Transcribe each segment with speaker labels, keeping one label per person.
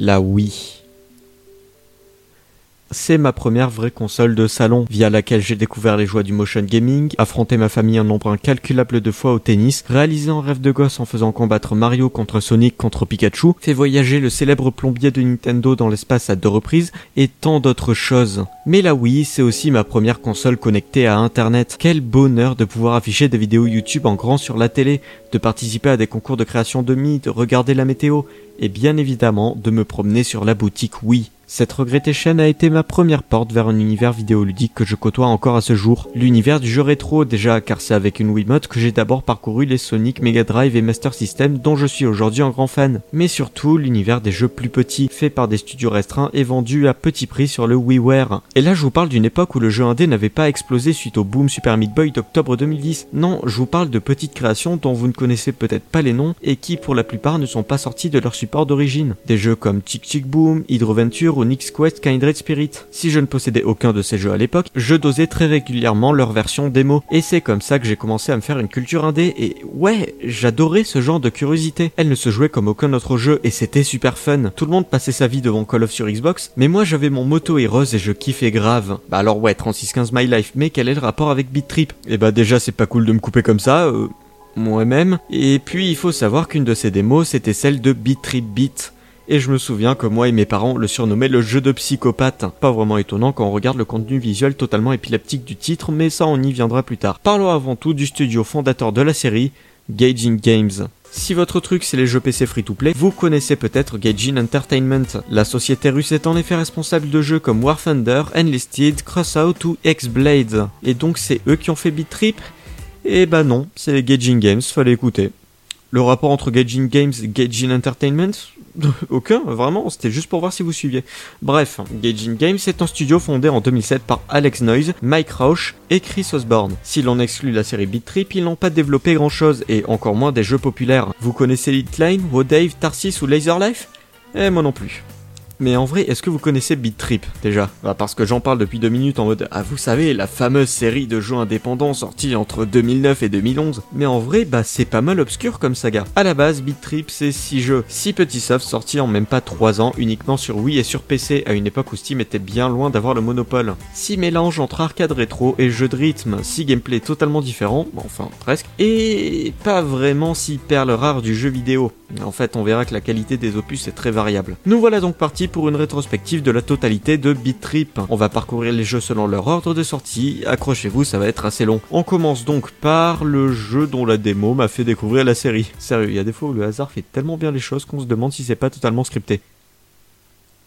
Speaker 1: La Wii. C'est ma première vraie console de salon, via laquelle j'ai découvert les joies du motion gaming, affronté ma famille un nombre incalculable de fois au tennis, réalisé un rêve de gosse en faisant combattre Mario contre Sonic contre Pikachu, fait voyager le célèbre plombier de Nintendo dans l'espace à deux reprises, et tant d'autres choses. Mais la Wii, c'est aussi ma première console connectée à Internet. Quel bonheur de pouvoir afficher des vidéos YouTube en grand sur la télé, de participer à des concours de création de mi, de regarder la météo, et bien évidemment de me promener sur la boutique Wii. Cette regrettée chaîne a été ma première porte vers un univers vidéoludique que je côtoie encore à ce jour. L'univers du jeu rétro déjà, car c'est avec une Wiimote que j'ai d'abord parcouru les Sonic, Mega Drive et Master System dont je suis aujourd'hui un grand fan. Mais surtout l'univers des jeux plus petits, faits par des studios restreints et vendus à petit prix sur le WiiWare. Et là je vous parle d'une époque où le jeu indé n'avait pas explosé suite au boom Super Meat Boy d'octobre 2010. Non, je vous parle de petites créations dont vous ne connaissez peut-être pas les noms et qui pour la plupart ne sont pas sortis de leur support d'origine. Des jeux comme Chick Chick Boom, Hydroventure ou Nix Quest Kindred Spirit. Si je ne possédais aucun de ces jeux à l'époque, je dosais très régulièrement leur version démo. Et c'est comme ça que j'ai commencé à me faire une culture indé et ouais, j'adorais ce genre de curiosité. Elle ne se jouait comme aucun autre jeu et c'était super fun. Tout le monde passait sa vie devant Call of sur Xbox, mais moi j'avais mon moto Heroes et je kiffais grave. Bah alors ouais, 3615 My Life, mais quel est le rapport avec Beat Trip Eh bah déjà c'est pas cool de me couper comme ça, euh, moi-même. Et puis il faut savoir qu'une de ces démos c'était celle de Beat Trip Beat et je me souviens que moi et mes parents le surnommaient le jeu de psychopathe. Pas vraiment étonnant quand on regarde le contenu visuel totalement épileptique du titre, mais ça on y viendra plus tard. Parlons avant tout du studio fondateur de la série, Gaijin Games. Si votre truc c'est les jeux PC free-to-play, vous connaissez peut-être Gaijin Entertainment. La société russe est en effet responsable de jeux comme War Thunder, Enlisted, Crossout ou X-Blade. Et donc c'est eux qui ont fait Beat Trip Eh bah non, c'est Gaijin Games, fallait écouter. Le rapport entre Gaijin Games et Gaijin Entertainment? Aucun, vraiment, c'était juste pour voir si vous suiviez. Bref, Gaijin Games est un studio fondé en 2007 par Alex Noyes, Mike Rausch et Chris Osborne. Si l'on exclut la série Beat Trip, ils n'ont pas développé grand chose, et encore moins des jeux populaires. Vous connaissez Litline, Wodave, Tarsis ou Laser Life Eh, moi non plus. Mais en vrai, est-ce que vous connaissez Beat Trip déjà? Bah Parce que j'en parle depuis deux minutes en mode Ah vous savez, la fameuse série de jeux indépendants sortie entre 2009 et 2011. Mais en vrai, bah c'est pas mal obscur comme saga. À la base, Beat Trip c'est 6 jeux, 6 petits softs sortis en même pas 3 ans uniquement sur Wii et sur PC à une époque où Steam était bien loin d'avoir le monopole. 6 mélanges entre arcade rétro et jeux de rythme, 6 gameplays totalement différents, enfin presque, et pas vraiment 6 perles rares du jeu vidéo. En fait, on verra que la qualité des opus est très variable. Nous voilà donc partis pour une rétrospective de la totalité de Beat Trip. On va parcourir les jeux selon leur ordre de sortie, accrochez-vous, ça va être assez long. On commence donc par le jeu dont la démo m'a fait découvrir la série. Sérieux, il y a des fois où le hasard fait tellement bien les choses qu'on se demande si c'est pas totalement scripté.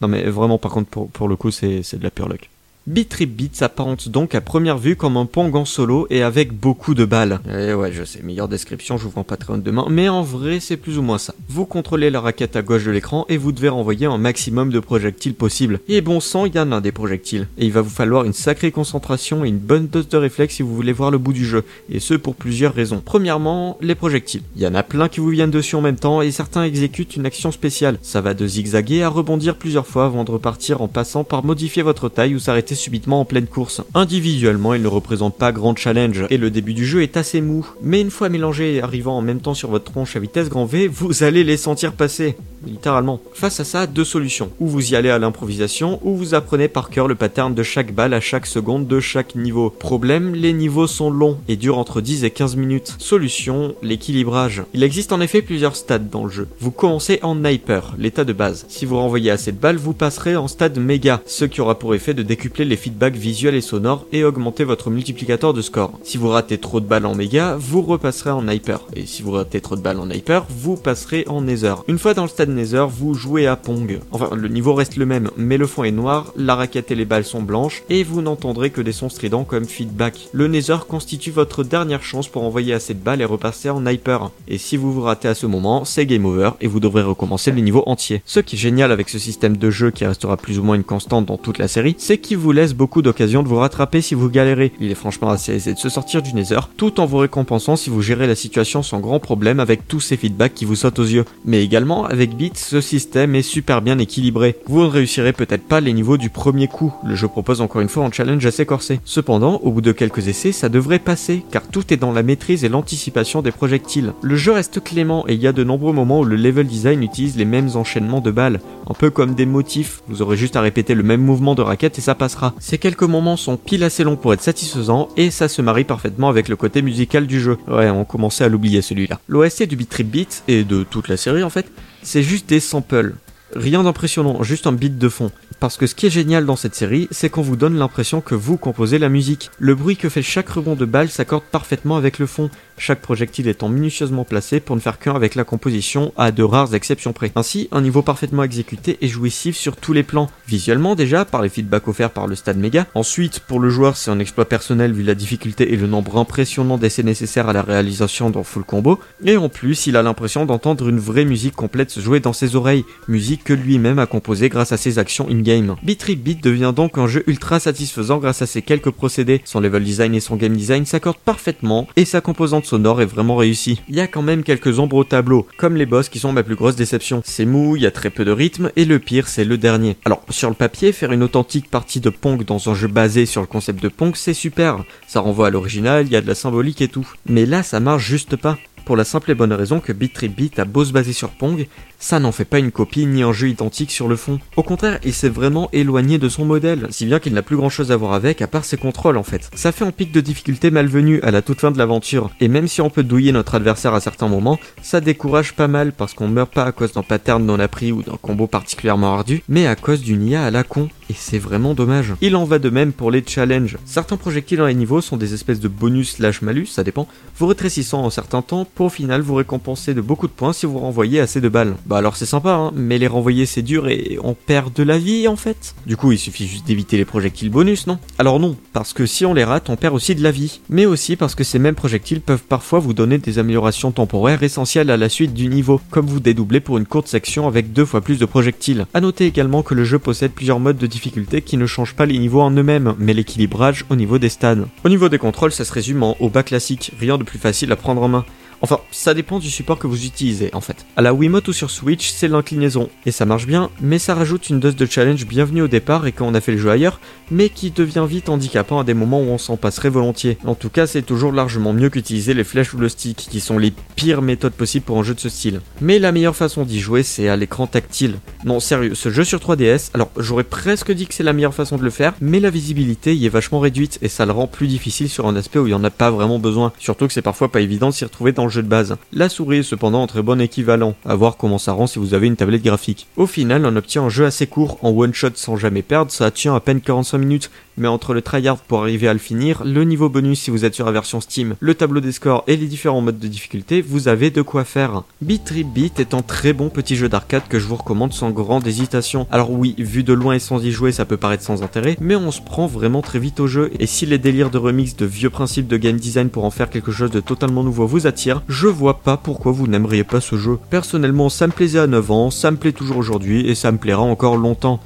Speaker 1: Non mais vraiment par contre pour, le coup c'est de la pure luck. Beat Trip Beat s'apparente donc à première vue comme un pong en solo et avec beaucoup de balles. Eh ouais, je sais, meilleure description, je vous vends Patreon demain, mais en vrai, c'est plus ou moins ça. Vous contrôlez la raquette à gauche de l'écran et vous devez renvoyer un maximum de projectiles possible. Et bon sang, il y en a des projectiles. Et il va vous falloir une sacrée concentration et une bonne dose de réflexe si vous voulez voir le bout du jeu. Et ce pour plusieurs raisons. Premièrement, les projectiles. Il y en a plein qui vous viennent dessus en même temps et certains exécutent une action spéciale. Ça va de zigzaguer à rebondir plusieurs fois avant de repartir en passant par modifier votre taille ou s'arrêter subitement en pleine course. Individuellement, il ne représente pas grand challenge et le début du jeu est assez mou, mais une fois mélangé et arrivant en même temps sur votre tronche à vitesse grand V, vous allez les sentir passer, littéralement. Face à ça, deux solutions. Ou vous y allez à l'improvisation, ou vous apprenez par cœur le pattern de chaque balle à chaque seconde de chaque niveau. Problème, les niveaux sont longs et durent entre 10 et 15 minutes. Solution, l'équilibrage. Il existe en effet plusieurs stades dans le jeu. Vous commencez en sniper, l'état de base. Si vous renvoyez assez de balles, vous passerez en stade méga, ce qui aura pour effet de décupler les feedbacks visuels et sonores et augmenter votre multiplicateur de score. Si vous ratez trop de balles en méga, vous repasserez en hyper. Et si vous ratez trop de balles en hyper, vous passerez en nether. Une fois dans le stade nether, vous jouez à Pong. Enfin, le niveau reste le même, mais le fond est noir, la raquette et les balles sont blanches, et vous n'entendrez que des sons stridents comme feedback. Le nether constitue votre dernière chance pour envoyer assez de balles et repasser en hyper. Et si vous vous ratez à ce moment, c'est game over et vous devrez recommencer le niveau entier. Ce qui est génial avec ce système de jeu qui restera plus ou moins une constante dans toute la série, c'est qu'il vous vous laisse beaucoup d'occasions de vous rattraper si vous galérez. Il est franchement assez aisé de se sortir du Nether, tout en vous récompensant si vous gérez la situation sans grand problème avec tous ces feedbacks qui vous sautent aux yeux. Mais également, avec Beat, ce système est super bien équilibré. Vous ne réussirez peut-être pas les niveaux du premier coup, le jeu propose encore une fois un challenge assez corsé. Cependant, au bout de quelques essais, ça devrait passer, car tout est dans la maîtrise et l'anticipation des projectiles. Le jeu reste clément et il y a de nombreux moments où le level design utilise les mêmes enchaînements de balles, un peu comme des motifs, vous aurez juste à répéter le même mouvement de raquette et ça passera. Ces quelques moments sont pile assez longs pour être satisfaisants et ça se marie parfaitement avec le côté musical du jeu. Ouais, on commençait à l'oublier celui-là. L'OST du Beat Trip Beat, et de toute la série en fait, c'est juste des samples. Rien d'impressionnant, juste un beat de fond. Parce que ce qui est génial dans cette série, c'est qu'on vous donne l'impression que vous composez la musique. Le bruit que fait chaque rebond de balle s'accorde parfaitement avec le fond, chaque projectile étant minutieusement placé pour ne faire qu'un avec la composition, à de rares exceptions près. Ainsi, un niveau parfaitement exécuté et jouissif sur tous les plans. Visuellement déjà, par les feedbacks offerts par le stade méga. Ensuite, pour le joueur, c'est un exploit personnel vu la difficulté et le nombre impressionnant d'essais nécessaires à la réalisation dans Full Combo. Et en plus, il a l'impression d'entendre une vraie musique complète se jouer dans ses oreilles, musique que lui-même a composée grâce à ses actions in-game. Beat Beat devient donc un jeu ultra satisfaisant grâce à ses quelques procédés. Son level design et son game design s'accordent parfaitement et sa composante sonore est vraiment réussie. Il y a quand même quelques ombres au tableau, comme les boss qui sont ma plus grosse déception. C'est mou, il y a très peu de rythme, et le pire c'est le dernier. Alors, sur le papier, faire une authentique partie de Pong dans un jeu basé sur le concept de Pong, c'est super. Ça renvoie à l'original, il y a de la symbolique et tout. Mais là, ça marche juste pas pour la simple et bonne raison que Beat Beat a beau se baser sur Pong, ça n'en fait pas une copie ni un jeu identique sur le fond. Au contraire, il s'est vraiment éloigné de son modèle, si bien qu'il n'a plus grand chose à voir avec à part ses contrôles en fait. Ça fait un pic de difficulté malvenu à la toute fin de l'aventure, et même si on peut douiller notre adversaire à certains moments, ça décourage pas mal parce qu'on meurt pas à cause d'un pattern non appris ou d'un combo particulièrement ardu, mais à cause d'une IA à la con, et c'est vraiment dommage. Il en va de même pour les challenges. Certains projectiles dans les niveaux sont des espèces de bonus slash malus, ça dépend, vous rétrécissant en certains temps pour au final vous récompenser de beaucoup de points si vous renvoyez assez de balles. Bah alors c'est sympa, hein, mais les renvoyer c'est dur et on perd de la vie en fait. Du coup il suffit juste d'éviter les projectiles bonus, non? Alors non, parce que si on les rate on perd aussi de la vie. Mais aussi parce que ces mêmes projectiles peuvent parfois vous donner des améliorations temporaires essentielles à la suite du niveau, comme vous dédoubler pour une courte section avec deux fois plus de projectiles. A noter également que le jeu possède plusieurs modes de difficulté qui ne changent pas les niveaux en eux-mêmes, mais l'équilibrage au niveau des stades. Au niveau des contrôles ça se résume en au bas classique, rien de plus facile à prendre en main. Enfin, ça dépend du support que vous utilisez en fait. À la Wiimote ou sur Switch, c'est l'inclinaison, et ça marche bien, mais ça rajoute une dose de challenge bienvenue au départ et quand on a fait le jeu ailleurs, mais qui devient vite handicapant à des moments où on s'en passerait volontiers. En tout cas, c'est toujours largement mieux qu'utiliser les flèches ou le stick, qui sont les pires méthodes possibles pour un jeu de ce style. Mais la meilleure façon d'y jouer, c'est à l'écran tactile. Non, sérieux, ce jeu sur 3DS, alors j'aurais presque dit que c'est la meilleure façon de le faire, mais la visibilité y est vachement réduite et ça le rend plus difficile sur un aspect où il n'y en a pas vraiment besoin. Surtout que c'est parfois pas évident de s'y retrouver dans le jeu de base. La souris est cependant un très bon équivalent, à voir comment ça rend si vous avez une tablette graphique. Au final, on obtient un jeu assez court, en one shot sans jamais perdre, ça tient à peine 45 minutes, mais entre le tryhard pour arriver à le finir, le niveau bonus si vous êtes sur la version Steam, le tableau des scores et les différents modes de difficulté, vous avez de quoi faire. Beat Trip Beat est un très bon petit jeu d'arcade que je vous recommande sans grande hésitation. Alors oui, vu de loin et sans y jouer, ça peut paraître sans intérêt, mais on se prend vraiment très vite au jeu, et si les délires de remix de vieux principes de game design pour en faire quelque chose de totalement nouveau vous attirent, je vois pas pourquoi vous n'aimeriez pas ce jeu. Personnellement, ça me plaisait à 9 ans, ça me plaît toujours aujourd'hui, et ça me plaira encore longtemps.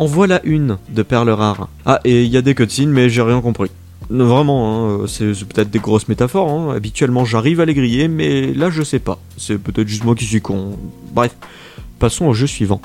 Speaker 1: En voilà une de perles rares. Ah, et il y a des cutscenes, mais j'ai rien compris. Vraiment, hein, c'est peut-être des grosses métaphores. Hein. Habituellement, j'arrive à les griller, mais là, je sais pas. C'est peut-être juste moi qui suis con. Bref, passons au jeu suivant.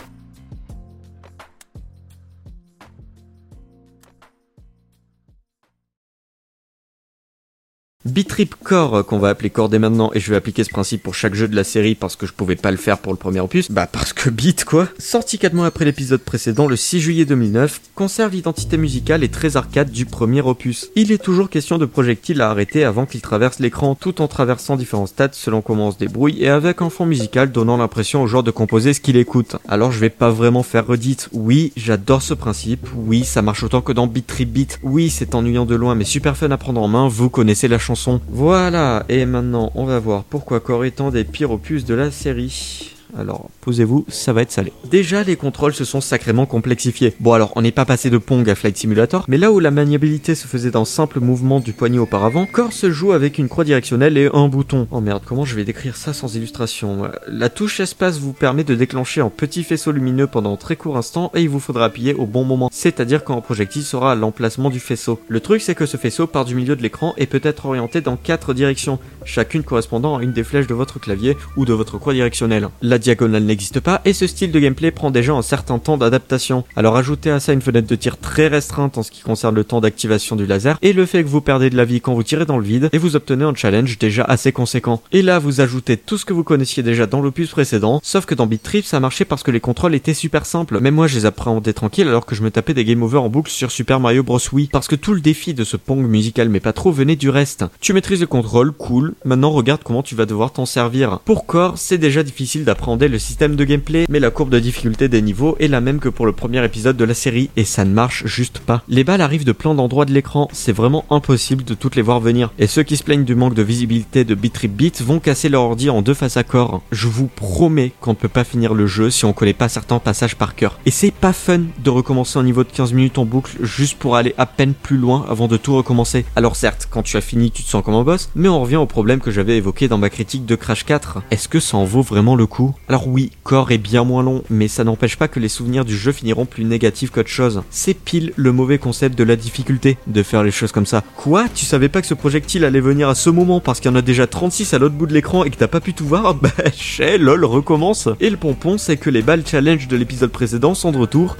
Speaker 1: Bitrip Core, qu'on va appeler Core dès maintenant, et je vais appliquer ce principe pour chaque jeu de la série parce que je pouvais pas le faire pour le premier opus, bah parce que Beat quoi. Sorti 4 mois après l'épisode précédent, le 6 juillet 2009, conserve l'identité musicale et très arcade du premier opus. Il est toujours question de projectiles à arrêter avant qu'il traverse l'écran, tout en traversant différents stades selon comment on se débrouille, et avec un fond musical donnant l'impression au joueur de composer ce qu'il écoute. Alors je vais pas vraiment faire redite, oui, j'adore ce principe, oui, ça marche autant que dans Beat Trip Beat, oui, c'est ennuyant de loin mais super fun à prendre en main, vous connaissez la chanson voilà, et maintenant on va voir pourquoi Core est un des pires opus de la série. Alors posez-vous, ça va être salé. Déjà, les contrôles se sont sacrément complexifiés. Bon alors, on n'est pas passé de Pong à Flight Simulator, mais là où la maniabilité se faisait d'un simple mouvement du poignet auparavant, Core se joue avec une croix directionnelle et un bouton. Oh merde, comment je vais décrire ça sans illustration? La touche espace vous permet de déclencher un petit faisceau lumineux pendant un très court instant et il vous faudra appuyer au bon moment, c'est-à-dire quand un projectile sera à l'emplacement du faisceau. Le truc c'est que ce faisceau part du milieu de l'écran et peut être orienté dans quatre directions, chacune correspondant à une des flèches de votre clavier ou de votre croix directionnelle. Diagonale n'existe pas et ce style de gameplay prend déjà un certain temps d'adaptation. Alors ajoutez à ça une fenêtre de tir très restreinte en ce qui concerne le temps d'activation du laser et le fait que vous perdez de la vie quand vous tirez dans le vide et vous obtenez un challenge déjà assez conséquent. Et là vous ajoutez tout ce que vous connaissiez déjà dans l'opus précédent, sauf que dans Beat Trip ça marchait parce que les contrôles étaient super simples. Même moi je les appréhendais tranquilles alors que je me tapais des game over en boucle sur Super Mario Bros Wii parce que tout le défi de ce pong musical mais pas trop venait du reste. Tu maîtrises le contrôle, cool, maintenant regarde comment tu vas devoir t'en servir. Pour c'est déjà difficile le système de gameplay, mais la courbe de difficulté des niveaux est la même que pour le premier épisode de la série, et ça ne marche juste pas. Les balles arrivent de plein d'endroits de l'écran, c'est vraiment impossible de toutes les voir venir. Et ceux qui se plaignent du manque de visibilité de Bitrip Beat vont casser leur ordi en deux faces à corps. Je vous promets qu'on ne peut pas finir le jeu si on connaît pas certains passages par cœur. Et c'est pas fun de recommencer un niveau de 15 minutes en boucle juste pour aller à peine plus loin avant de tout recommencer. Alors certes, quand tu as fini, tu te sens comme un boss, mais on revient au problème que j'avais évoqué dans ma critique de Crash 4. Est-ce que ça en vaut vraiment le coup? Alors oui, Core est bien moins long, mais ça n'empêche pas que les souvenirs du jeu finiront plus négatifs qu'autre chose. C'est pile le mauvais concept de la difficulté de faire les choses comme ça. Quoi? Tu savais pas que ce projectile allait venir à ce moment parce qu'il y en a déjà 36 à l'autre bout de l'écran et que t'as pas pu tout voir? Bah, chez lol, recommence. Et le pompon, c'est que les balles challenge de l'épisode précédent sont de retour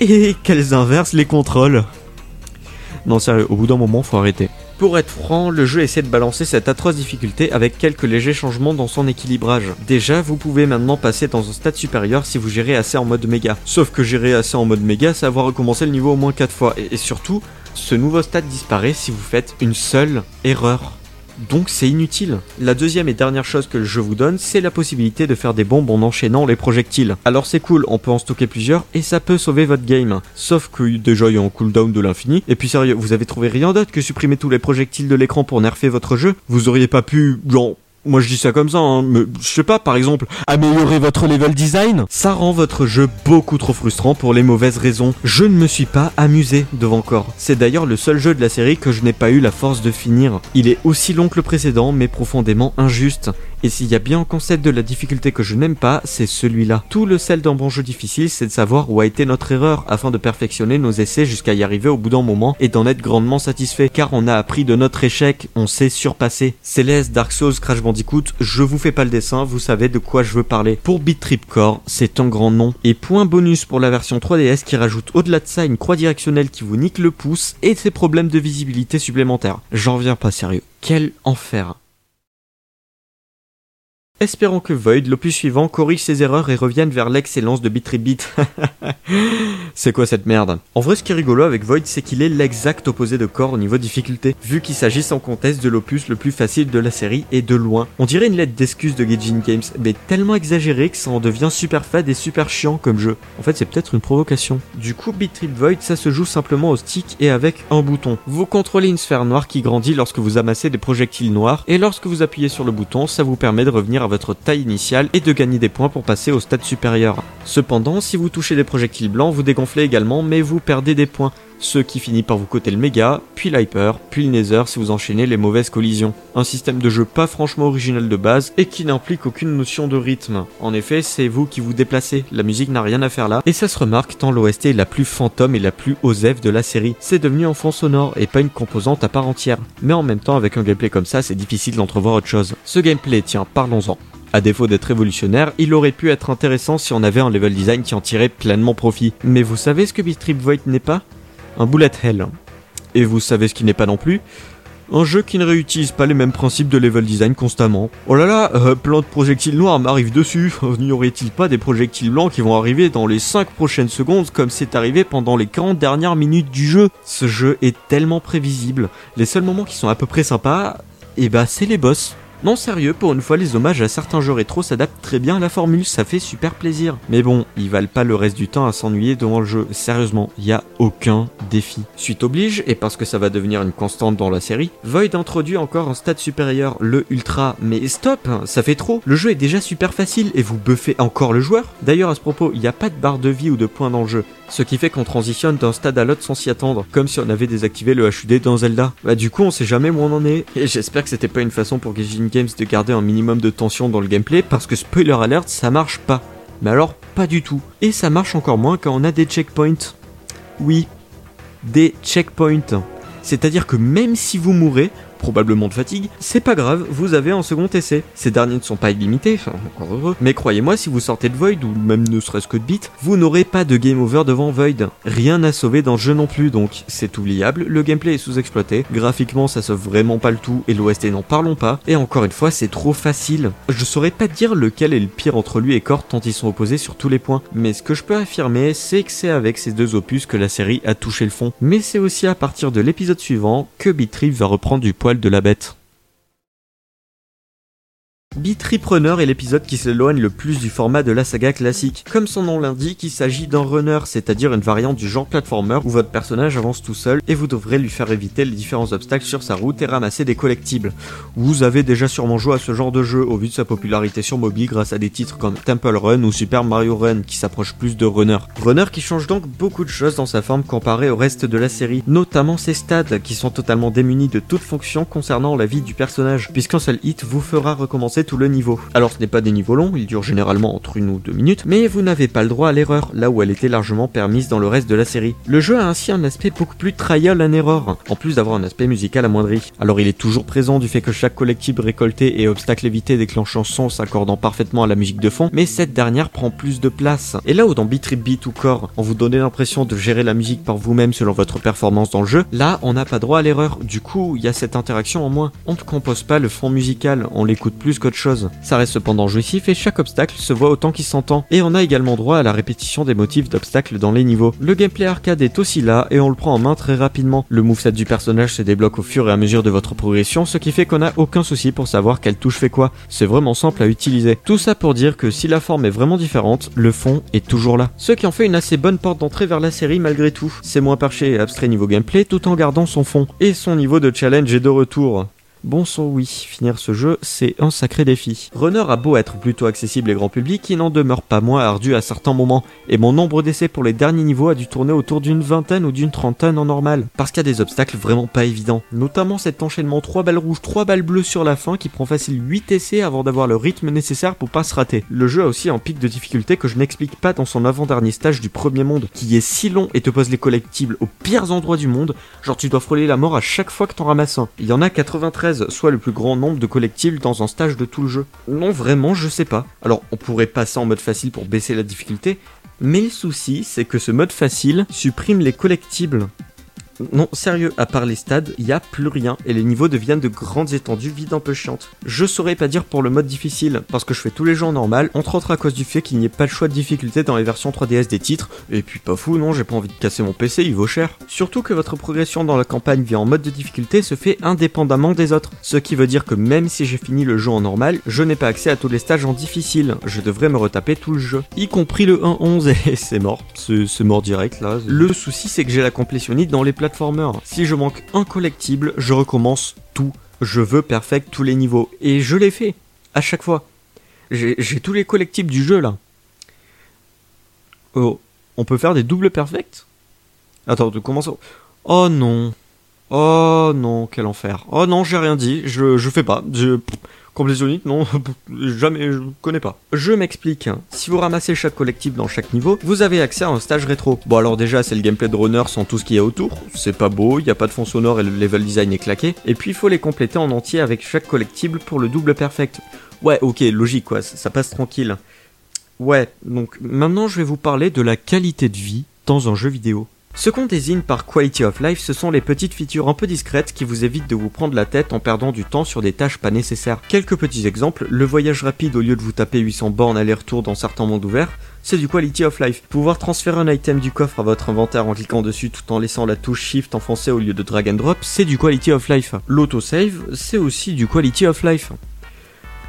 Speaker 1: et qu'elles inversent les contrôles? Non sérieux, au bout d'un moment, faut arrêter. Pour être franc, le jeu essaie de balancer cette atroce difficulté avec quelques légers changements dans son équilibrage. Déjà, vous pouvez maintenant passer dans un stade supérieur si vous gérez assez en mode méga. Sauf que gérer assez en mode méga, c'est avoir recommencé le niveau au moins 4 fois. Et, et surtout, ce nouveau stade disparaît si vous faites une seule erreur donc c'est inutile. La deuxième et dernière chose que je vous donne, c'est la possibilité de faire des bombes en enchaînant les projectiles. Alors c'est cool, on peut en stocker plusieurs et ça peut sauver votre game. Sauf que déjà il y a un cooldown de l'infini. Et puis sérieux, vous avez trouvé rien d'autre que supprimer tous les projectiles de l'écran pour nerfer votre jeu? Vous auriez pas pu, genre, moi je dis ça comme ça, hein, mais je sais pas, par exemple, améliorer votre level design, ça rend votre jeu beaucoup trop frustrant pour les mauvaises raisons. Je ne me suis pas amusé devant Core. C'est d'ailleurs le seul jeu de la série que je n'ai pas eu la force de finir. Il est aussi long que le précédent, mais profondément injuste. Et s'il y a bien un concept de la difficulté que je n'aime pas, c'est celui-là. Tout le sel d'un bon jeu difficile, c'est de savoir où a été notre erreur, afin de perfectionner nos essais jusqu'à y arriver au bout d'un moment et d'en être grandement satisfait, car on a appris de notre échec, on s'est surpassé. Céleste, Dark Souls, Crash Bandicoot, je vous fais pas le dessin, vous savez de quoi je veux parler. Pour Beat Trip Core, c'est un grand nom. Et point bonus pour la version 3DS qui rajoute au-delà de ça une croix directionnelle qui vous nique le pouce et ses problèmes de visibilité supplémentaires. J'en reviens pas sérieux. Quel enfer. Espérons que Void, l'opus suivant, corrige ses erreurs et revienne vers l'excellence de Bitribit. c'est quoi cette merde? En vrai, ce qui est rigolo avec Void, c'est qu'il est l'exact opposé de Core au niveau difficulté, vu qu'il s'agit sans conteste de l'opus le plus facile de la série et de loin. On dirait une lettre d'excuse de Gaijin Games, mais tellement exagérée que ça en devient super fade et super chiant comme jeu. En fait, c'est peut-être une provocation. Du coup, Bitrip Void, ça se joue simplement au stick et avec un bouton. Vous contrôlez une sphère noire qui grandit lorsque vous amassez des projectiles noirs, et lorsque vous appuyez sur le bouton, ça vous permet de revenir à votre taille initiale et de gagner des points pour passer au stade supérieur. Cependant, si vous touchez des projectiles blancs, vous dégonflez également, mais vous perdez des points, ce qui finit par vous coter le méga, puis l'hyper, puis le nether si vous enchaînez les mauvaises collisions. Un système de jeu pas franchement original de base et qui n'implique aucune notion de rythme. En effet, c'est vous qui vous déplacez, la musique n'a rien à faire là, et ça se remarque tant l'OST est la plus fantôme et la plus osef de la série. C'est devenu un fond sonore et pas une composante à part entière. Mais en même temps, avec un gameplay comme ça, c'est difficile d'entrevoir autre chose. Ce gameplay, tiens, parlons-en. À défaut d'être révolutionnaire, il aurait pu être intéressant si on avait un level design qui en tirait pleinement profit. Mais vous savez ce que Bistrip Void n'est pas? Un bullet hell. Et vous savez ce qui n'est pas non plus? Un jeu qui ne réutilise pas les mêmes principes de level design constamment. Oh là là, euh, plein de projectiles noirs m'arrivent dessus. N'y aurait-il pas des projectiles blancs qui vont arriver dans les 5 prochaines secondes comme c'est arrivé pendant les 40 dernières minutes du jeu? Ce jeu est tellement prévisible. Les seuls moments qui sont à peu près sympas, et eh bah c'est les boss. Non sérieux, pour une fois les hommages à certains jeux rétro s'adaptent très bien à la formule, ça fait super plaisir. Mais bon, ils valent pas le reste du temps à s'ennuyer devant le jeu, sérieusement, y a aucun défi. Suite oblige, et parce que ça va devenir une constante dans la série, Void introduit encore un stade supérieur, le Ultra, mais stop, ça fait trop, le jeu est déjà super facile et vous buffez encore le joueur. D'ailleurs à ce propos, il n'y a pas de barre de vie ou de points dans le jeu, ce qui fait qu'on transitionne d'un stade à l'autre sans s'y attendre, comme si on avait désactivé le HUD dans Zelda. Bah du coup on sait jamais où on en est, et j'espère que c'était pas une façon pour Gaijin Games de garder un minimum de tension dans le gameplay, parce que spoiler alert, ça marche pas. Mais alors pas du tout. Et ça marche encore moins quand on a des checkpoints. Oui, des checkpoints. C'est-à-dire que même si vous mourrez, probablement de fatigue, c'est pas grave, vous avez un second essai. Ces derniers ne sont pas illimités, encore heureux, mais croyez-moi, si vous sortez de Void, ou même ne serait-ce que de Beat, vous n'aurez pas de game over devant Void. Rien à sauver dans le jeu non plus, donc c'est oubliable, le gameplay est sous-exploité, graphiquement ça sauve vraiment pas le tout, et l'OST n'en parlons pas, et encore une fois, c'est trop facile. Je saurais pas dire lequel est le pire entre lui et Cord tant ils sont opposés sur tous les points, mais ce que je peux affirmer, c'est que c'est avec ces deux opus que la série a touché le fond. Mais c'est aussi à partir de l'épisode suivant que Beatrip va reprendre du de la bête. Runner est l'épisode qui s'éloigne le plus du format de la saga classique. Comme son nom l'indique, il s'agit d'un runner, c'est-à-dire une variante du genre platformer où votre personnage avance tout seul et vous devrez lui faire éviter les différents obstacles sur sa route et ramasser des collectibles. Vous avez déjà sûrement joué à ce genre de jeu au vu de sa popularité sur mobile grâce à des titres comme Temple Run ou Super Mario Run qui s'approchent plus de runner. Runner qui change donc beaucoup de choses dans sa forme comparée au reste de la série, notamment ses stades qui sont totalement démunis de toute fonction concernant la vie du personnage, puisqu'un seul hit vous fera recommencer le niveau. Alors ce n'est pas des niveaux longs, ils durent généralement entre une ou deux minutes, mais vous n'avez pas le droit à l'erreur, là où elle était largement permise dans le reste de la série. Le jeu a ainsi un aspect beaucoup plus trial and error, en plus d'avoir un aspect musical amoindri. Alors il est toujours présent du fait que chaque collectible récolté et obstacle évité déclenche un son s'accordant parfaitement à la musique de fond, mais cette dernière prend plus de place. Et là où dans Beat Trip Beat ou Core, on vous donnait l'impression de gérer la musique par vous-même selon votre performance dans le jeu, là on n'a pas droit à l'erreur. Du coup, il y a cette interaction en moins. On ne compose pas le fond musical, on l'écoute plus chose. Ça reste cependant jouissif et chaque obstacle se voit autant qu'il s'entend. Et on a également droit à la répétition des motifs d'obstacles dans les niveaux. Le gameplay arcade est aussi là et on le prend en main très rapidement. Le moveset du personnage se débloque au fur et à mesure de votre progression, ce qui fait qu'on n'a aucun souci pour savoir quelle touche fait quoi. C'est vraiment simple à utiliser. Tout ça pour dire que si la forme est vraiment différente, le fond est toujours là. Ce qui en fait une assez bonne porte d'entrée vers la série malgré tout. C'est moins perché et abstrait niveau gameplay tout en gardant son fond. Et son niveau de challenge est de retour. Bon sang oui, finir ce jeu, c'est un sacré défi. Runner a beau être plutôt accessible et grand public, il n'en demeure pas moins ardu à certains moments, et mon nombre d'essais pour les derniers niveaux a dû tourner autour d'une vingtaine ou d'une trentaine en normal, parce qu'il y a des obstacles vraiment pas évidents. Notamment cet enchaînement 3 balles rouges, 3 balles bleues sur la fin qui prend facile 8 essais avant d'avoir le rythme nécessaire pour pas se rater. Le jeu a aussi un pic de difficulté que je n'explique pas dans son avant-dernier stage du premier monde, qui est si long et te pose les collectibles aux pires endroits du monde, genre tu dois frôler la mort à chaque fois que t'en ramasses un. Il y en a 93 soit le plus grand nombre de collectibles dans un stage de tout le jeu Non, vraiment, je sais pas. Alors, on pourrait passer en mode facile pour baisser la difficulté, mais le souci, c'est que ce mode facile supprime les collectibles. Non, sérieux, à part les stades, il y a plus rien et les niveaux deviennent de grandes étendues vides un peu chiantes. Je saurais pas dire pour le mode difficile, parce que je fais tous les jeux en normal, entre autres à cause du fait qu'il n'y ait pas le choix de difficulté dans les versions 3DS des titres, et puis pas fou, non, j'ai pas envie de casser mon PC, il vaut cher. Surtout que votre progression dans la campagne via en mode de difficulté se fait indépendamment des autres, ce qui veut dire que même si j'ai fini le jeu en normal, je n'ai pas accès à tous les stages en difficile, je devrais me retaper tout le jeu, y compris le 1.11, et c'est mort, c'est mort direct là. Le souci c'est que j'ai la complétionnite dans les si je manque un collectible, je recommence tout. Je veux perfect tous les niveaux. Et je l'ai fait. À chaque fois. J'ai tous les collectibles du jeu là. Oh, on peut faire des doubles perfects Attends, comment ça? Oh non. Oh non, quel enfer. Oh non, j'ai rien dit. Je, je fais pas. Je, Complétionniste, non, jamais, je connais pas. Je m'explique. Si vous ramassez chaque collectible dans chaque niveau, vous avez accès à un stage rétro. Bon alors déjà c'est le gameplay de runner sans tout ce qu'il y a autour, c'est pas beau, il n'y a pas de fond sonore et le level design est claqué, et puis il faut les compléter en entier avec chaque collectible pour le double perfect. Ouais ok, logique quoi, ça passe tranquille. Ouais, donc maintenant je vais vous parler de la qualité de vie dans un jeu vidéo. Ce qu'on désigne par Quality of Life, ce sont les petites features un peu discrètes qui vous évitent de vous prendre la tête en perdant du temps sur des tâches pas nécessaires. Quelques petits exemples, le voyage rapide au lieu de vous taper 800 bornes aller-retour dans certains mondes ouverts, c'est du quality of life. Pouvoir transférer un item du coffre à votre inventaire en cliquant dessus tout en laissant la touche shift enfoncée au lieu de drag and drop, c'est du quality of life. L'autosave, c'est aussi du quality of life.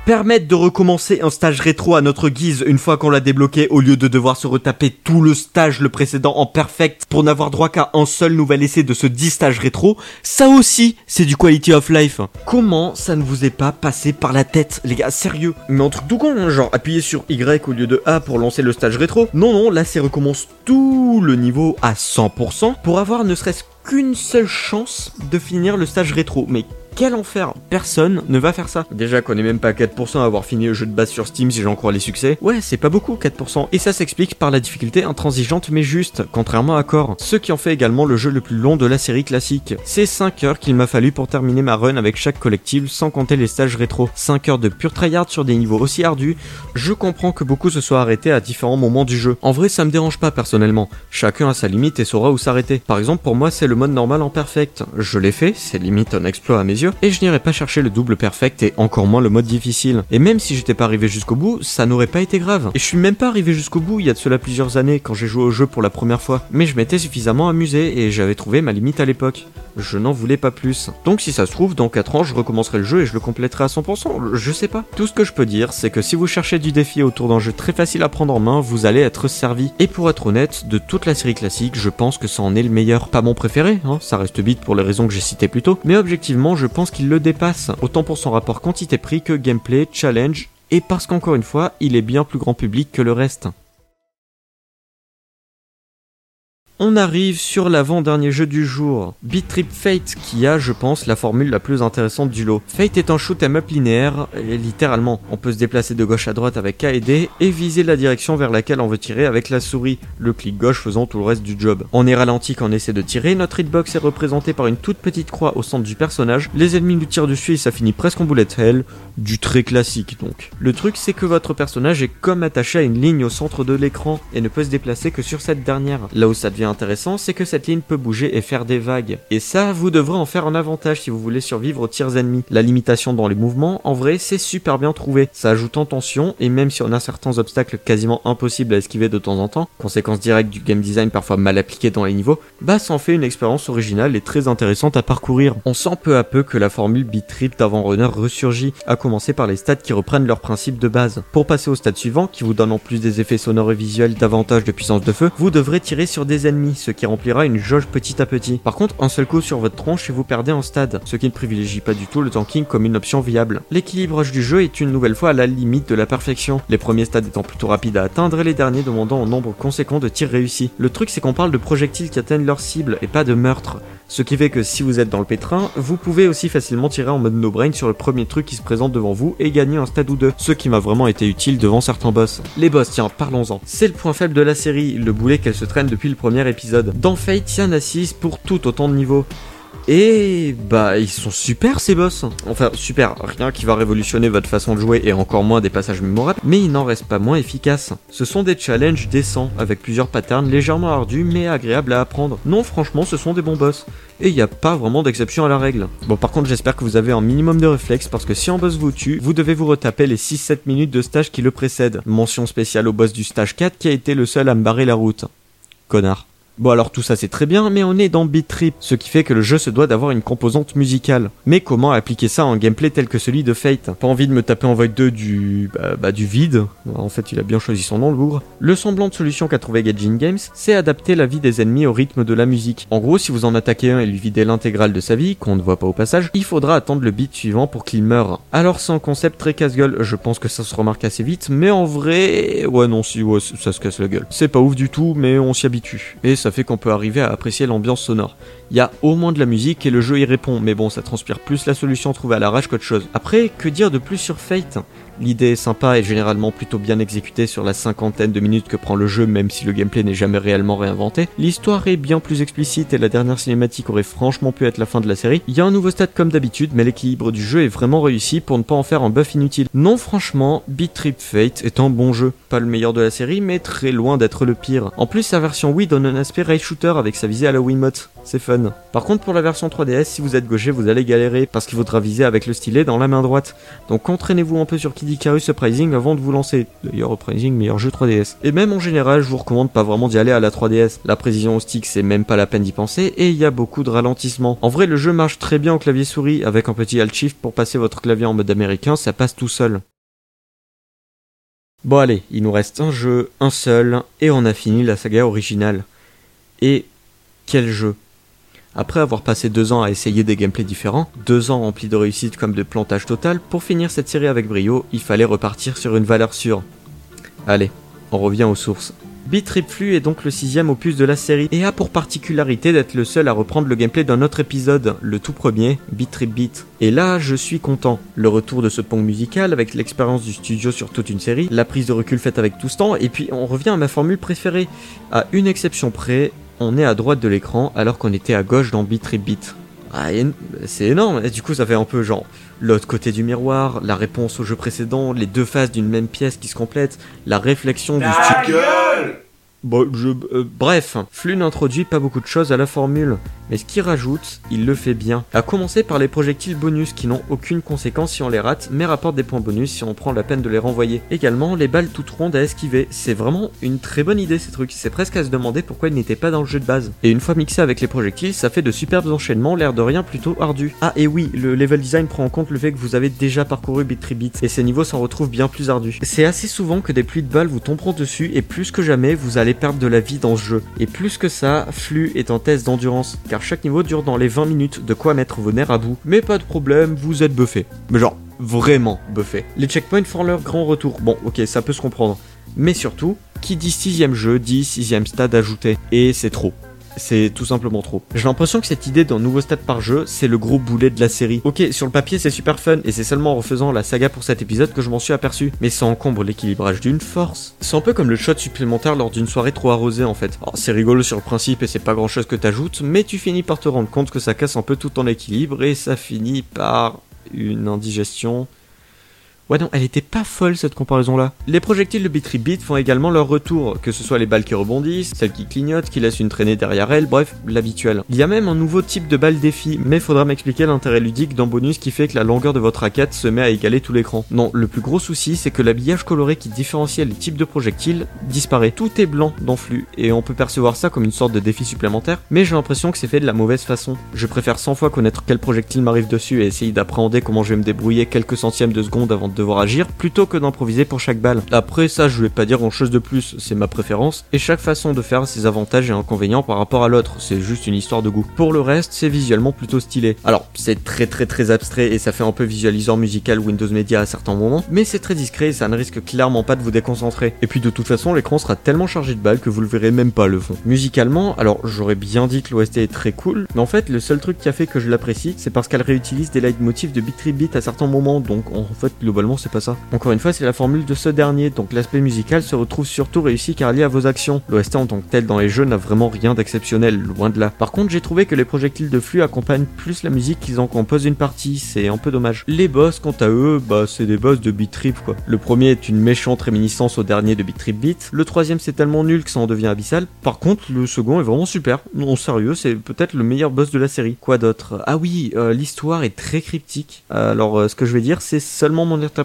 Speaker 1: Permettre de recommencer un stage rétro à notre guise une fois qu'on l'a débloqué au lieu de devoir se retaper tout le stage le précédent en perfect pour n'avoir droit qu'à un seul nouvel essai de ce 10 stage rétro, ça aussi c'est du quality of life. Comment ça ne vous est pas passé par la tête les gars, sérieux? Mais un truc tout con, hein, genre appuyer sur Y au lieu de A pour lancer le stage rétro? Non non, là c'est recommence tout le niveau à 100% pour avoir ne serait-ce qu'une seule chance de finir le stage rétro. Mais quel enfer Personne ne va faire ça. Déjà qu'on est même pas à 4% à avoir fini le jeu de base sur Steam si j'en crois les succès. Ouais, c'est pas beaucoup 4%. Et ça s'explique par la difficulté intransigeante mais juste, contrairement à Core. Ce qui en fait également le jeu le plus long de la série classique. C'est 5 heures qu'il m'a fallu pour terminer ma run avec chaque collectible sans compter les stages rétro. 5 heures de pure tryhard sur des niveaux aussi ardus. Je comprends que beaucoup se soient arrêtés à différents moments du jeu. En vrai, ça me dérange pas personnellement. Chacun a sa limite et saura où s'arrêter. Par exemple, pour moi, c'est le mode normal en perfect. Je l'ai fait, c'est limite un exploit à mes et je n'irai pas chercher le double perfect et encore moins le mode difficile. Et même si j'étais pas arrivé jusqu'au bout, ça n'aurait pas été grave. Et je suis même pas arrivé jusqu'au bout il y a de cela plusieurs années quand j'ai joué au jeu pour la première fois. Mais je m'étais suffisamment amusé et j'avais trouvé ma limite à l'époque. Je n'en voulais pas plus. Donc si ça se trouve, dans 4 ans, je recommencerai le jeu et je le compléterai à 100%. Je sais pas. Tout ce que je peux dire, c'est que si vous cherchez du défi autour d'un jeu très facile à prendre en main, vous allez être servi. Et pour être honnête, de toute la série classique, je pense que ça en est le meilleur. Pas mon préféré, hein, ça reste Beat pour les raisons que j'ai citées plus tôt. Mais objectivement, je pense qu'il le dépasse. Autant pour son rapport quantité-prix que gameplay, challenge, et parce qu'encore une fois, il est bien plus grand public que le reste. On arrive sur l'avant-dernier jeu du jour, Beat Trip Fate, qui a, je pense, la formule la plus intéressante du lot. Fate est un shoot 'em up linéaire, littéralement. On peut se déplacer de gauche à droite avec A et D, et viser la direction vers laquelle on veut tirer avec la souris, le clic gauche faisant tout le reste du job. On est ralenti quand on essaie de tirer, notre hitbox est représenté par une toute petite croix au centre du personnage, les ennemis nous tirent dessus et ça finit presque en bullet hell, du très classique donc. Le truc c'est que votre personnage est comme attaché à une ligne au centre de l'écran, et ne peut se déplacer que sur cette dernière. Là où ça devient intéressant, c'est que cette ligne peut bouger et faire des vagues. Et ça, vous devrez en faire un avantage si vous voulez survivre aux tirs ennemis. La limitation dans les mouvements, en vrai, c'est super bien trouvé. Ça ajoute en tension, et même si on a certains obstacles quasiment impossibles à esquiver de temps en temps, conséquence directe du game design parfois mal appliqué dans les niveaux, bah ça en fait une expérience originale et très intéressante à parcourir. On sent peu à peu que la formule beat trip d'avant runner ressurgit, à commencer par les stats qui reprennent leurs principes de base. Pour passer au stade suivant, qui vous donne en plus des effets sonores et visuels davantage de puissance de feu, vous devrez tirer sur des ennemis, ce qui remplira une jauge petit à petit. Par contre, un seul coup sur votre tronche et vous perdez en stade, ce qui ne privilégie pas du tout le tanking comme une option viable. L'équilibrage du jeu est une nouvelle fois à la limite de la perfection, les premiers stades étant plutôt rapides à atteindre et les derniers demandant un nombre conséquent de tirs réussis. Le truc c'est qu'on parle de projectiles qui atteignent leur cible et pas de meurtre. Ce qui fait que si vous êtes dans le pétrin, vous pouvez aussi facilement tirer en mode no brain sur le premier truc qui se présente devant vous et gagner un stade ou deux, ce qui m'a vraiment été utile devant certains boss. Les boss, tiens, parlons-en. C'est le point faible de la série, le boulet qu'elle se traîne depuis le premier Dans Fate, il y en a 6 pour tout autant de niveaux. Et bah ils sont super ces boss. Enfin super, rien qui va révolutionner votre façon de jouer et encore moins des passages mémorables, mais il n'en reste pas moins efficaces. Ce sont des challenges décents, avec plusieurs patterns légèrement ardus mais agréables à apprendre. Non franchement ce sont des bons boss. Et il n'y a pas vraiment d'exception à la règle. Bon par contre j'espère que vous avez un minimum de réflexe parce que si un boss vous tue, vous devez vous retaper les 6-7 minutes de stage qui le précèdent. Mention spéciale au boss du stage 4 qui a été le seul à me barrer la route. Connard. Bon alors tout ça c'est très bien, mais on est dans Beat Trip, ce qui fait que le jeu se doit d'avoir une composante musicale. Mais comment appliquer ça en gameplay tel que celui de Fate? Pas envie de me taper en Void 2 du... Bah, bah, du vide, en fait il a bien choisi son nom le bougre. Le semblant de solution qu'a trouvé Gaijin Games, c'est adapter la vie des ennemis au rythme de la musique. En gros si vous en attaquez un et lui videz l'intégrale de sa vie, qu'on ne voit pas au passage, il faudra attendre le beat suivant pour qu'il meure. Alors c'est un concept très casse-gueule, je pense que ça se remarque assez vite, mais en vrai... Ouais non si, ouais, ça se casse la gueule. C'est pas ouf du tout, mais on s'y habitue. Fait qu'on peut arriver à apprécier l'ambiance sonore. Il y a au moins de la musique et le jeu y répond, mais bon, ça transpire plus la solution trouvée à l'arrache qu'autre chose. Après, que dire de plus sur Fate? L'idée est sympa et généralement plutôt bien exécutée sur la cinquantaine de minutes que prend le jeu, même si le gameplay n'est jamais réellement réinventé. L'histoire est bien plus explicite et la dernière cinématique aurait franchement pu être la fin de la série. Il y a un nouveau stade comme d'habitude, mais l'équilibre du jeu est vraiment réussi pour ne pas en faire un buff inutile. Non, franchement, Beat Trip Fate est un bon jeu. Pas le meilleur de la série, mais très loin d'être le pire. En plus, sa version Wii donne un aspect rail shooter avec sa visée à la Wiimote. C'est fun. Par contre, pour la version 3DS, si vous êtes gaucher, vous allez galérer parce qu'il faudra viser avec le stylet dans la main droite. Donc entraînez-vous un peu sur Kid Icarus Uprising avant de vous lancer. D'ailleurs, Uprising, meilleur jeu 3DS. Et même en général, je vous recommande pas vraiment d'y aller à la 3DS. La précision au stick, c'est même pas la peine d'y penser et il y a beaucoup de ralentissement. En vrai, le jeu marche très bien au clavier souris avec un petit Alt Shift pour passer votre clavier en mode américain, ça passe tout seul. Bon allez, il nous reste un jeu, un seul, et on a fini la saga originale. Et quel jeu? Après avoir passé deux ans à essayer des gameplays différents, deux ans remplis de réussite comme de plantage total, pour finir cette série avec brio, il fallait repartir sur une valeur sûre. Allez, on revient aux sources. Beat Trip Flux est donc le sixième opus de la série et a pour particularité d'être le seul à reprendre le gameplay d'un autre épisode, le tout premier, Beat Trip Beat. Et là, je suis content. Le retour de ce pont musical avec l'expérience du studio sur toute une série, la prise de recul faite avec tout ce temps, et puis on revient à ma formule préférée. À une exception près, on est à droite de l'écran alors qu'on était à gauche dans Beat. Ah, c'est énorme, et du coup ça fait un peu genre l'autre côté du miroir, la réponse au jeu précédent, les deux faces d'une même pièce qui se complètent, la réflexion du studio. Je, euh, bref, Flux n'introduit pas beaucoup de choses à la formule, mais ce qu'il rajoute, il le fait bien. À commencer par les projectiles bonus qui n'ont aucune conséquence si on les rate, mais rapportent des points bonus si on prend la peine de les renvoyer. Également, les balles toutes rondes à esquiver. C'est vraiment une très bonne idée ces trucs. C'est presque à se demander pourquoi ils n'étaient pas dans le jeu de base. Et une fois mixé avec les projectiles, ça fait de superbes enchaînements, l'air de rien plutôt ardu. Ah et oui, le level design prend en compte le fait que vous avez déjà parcouru Bit Bit, et ces niveaux s'en retrouvent bien plus ardus. C'est assez souvent que des pluies de balles vous tomberont dessus, et plus que jamais, vous allez perdre de la vie dans ce jeu. Et plus que ça, Flux est en test d'endurance, car chaque niveau dure dans les 20 minutes, de quoi mettre vos nerfs à bout. Mais pas de problème, vous êtes buffé. Mais genre, vraiment buffé. Les checkpoints font leur grand retour. Bon, ok, ça peut se comprendre. Mais surtout, qui dit sixième jeu dit sixième stade ajouté. Et c'est trop c'est tout simplement trop. J'ai l'impression que cette idée d'un nouveau stade par jeu, c'est le gros boulet de la série. Ok, sur le papier c'est super fun, et c'est seulement en refaisant la saga pour cet épisode que je m'en suis aperçu, mais ça encombre l'équilibrage d'une force. C'est un peu comme le shot supplémentaire lors d'une soirée trop arrosée en fait. c'est rigolo sur le principe et c'est pas grand chose que t'ajoutes, mais tu finis par te rendre compte que ça casse un peu tout ton équilibre et ça finit par une indigestion Ouais non, elle était pas folle cette comparaison-là. Les projectiles de Beat font également leur retour, que ce soit les balles qui rebondissent, celles qui clignotent, qui laissent une traînée derrière elles, bref, l'habituel. Il y a même un nouveau type de balle défi, mais faudra m'expliquer l'intérêt ludique d'un bonus qui fait que la longueur de votre raquette se met à égaler tout l'écran. Non, le plus gros souci, c'est que l'habillage coloré qui différencie les types de projectiles disparaît. Tout est blanc dans Flux, et on peut percevoir ça comme une sorte de défi supplémentaire, mais j'ai l'impression que c'est fait de la mauvaise façon. Je préfère 100 fois connaître quel projectile m'arrive dessus et essayer d'appréhender comment je vais me débrouiller quelques centièmes de seconde avant de devoir agir plutôt que d'improviser pour chaque balle. Après ça, je vais pas dire grand chose de plus, c'est ma préférence, et chaque façon de faire a ses avantages et inconvénients par rapport à l'autre, c'est juste une histoire de goût. Pour le reste, c'est visuellement plutôt stylé. Alors, c'est très très très abstrait et ça fait un peu visualiseur musical Windows Media à certains moments, mais c'est très discret et ça ne risque clairement pas de vous déconcentrer. Et puis de toute façon, l'écran sera tellement chargé de balles que vous le verrez même pas le fond. Musicalement, alors j'aurais bien dit que l'OST est très cool, mais en fait, le seul truc qui a fait que je l'apprécie, c'est parce qu'elle réutilise des leitmotifs de Beat Beat à certains moments, donc en fait, globalement, c'est pas ça. Encore une fois, c'est la formule de ce dernier, donc l'aspect musical se retrouve surtout réussi car lié à vos actions. L'OST en tant que tel dans les jeux n'a vraiment rien d'exceptionnel, loin de là. Par contre, j'ai trouvé que les projectiles de flux accompagnent plus la musique qu'ils en composent une partie, c'est un peu dommage. Les boss, quant à eux, bah c'est des boss de Beat Trip quoi. Le premier est une méchante réminiscence au dernier de Beat Trip Beat, le troisième c'est tellement nul que ça en devient abyssal. Par contre, le second est vraiment super. Non, sérieux, c'est peut-être le meilleur boss de la série. Quoi d'autre? Ah oui, euh, l'histoire est très cryptique. alors, euh, ce que je vais dire, c'est seulement mon interprétation